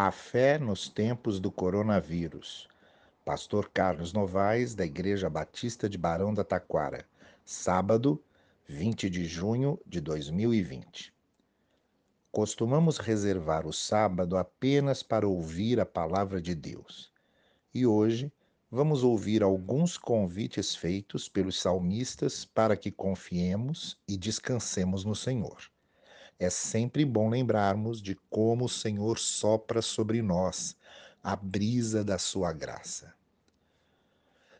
A fé nos tempos do coronavírus. Pastor Carlos Novaes, da Igreja Batista de Barão da Taquara. Sábado, 20 de junho de 2020. Costumamos reservar o sábado apenas para ouvir a palavra de Deus. E hoje vamos ouvir alguns convites feitos pelos salmistas para que confiemos e descansemos no Senhor é sempre bom lembrarmos de como o Senhor sopra sobre nós a brisa da sua graça.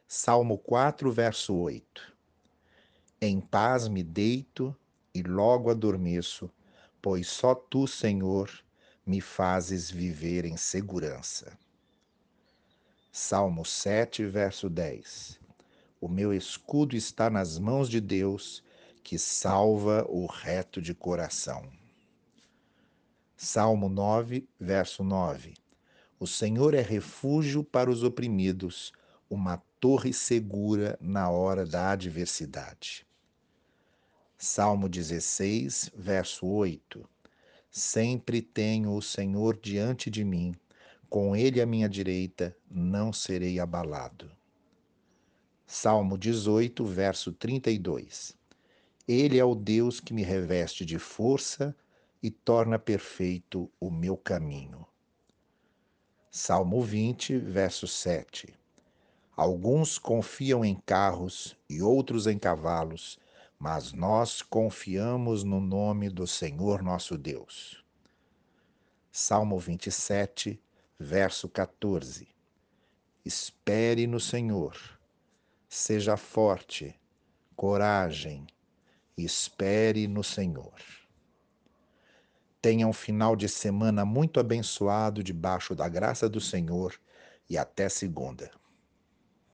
Salmo 4, verso 8. Em paz me deito e logo adormeço, pois só tu, Senhor, me fazes viver em segurança. Salmo 7, verso 10. O meu escudo está nas mãos de Deus que salva o reto de coração. Salmo 9, verso 9. O Senhor é refúgio para os oprimidos, uma torre segura na hora da adversidade. Salmo 16, verso 8. Sempre tenho o Senhor diante de mim, com ele à minha direita, não serei abalado. Salmo 18, verso 32. Ele é o Deus que me reveste de força e torna perfeito o meu caminho. Salmo 20, verso 7. Alguns confiam em carros e outros em cavalos, mas nós confiamos no nome do Senhor nosso Deus. Salmo 27, verso 14. Espere no Senhor, seja forte, coragem, espere no Senhor. Tenha um final de semana muito abençoado debaixo da graça do Senhor e até segunda.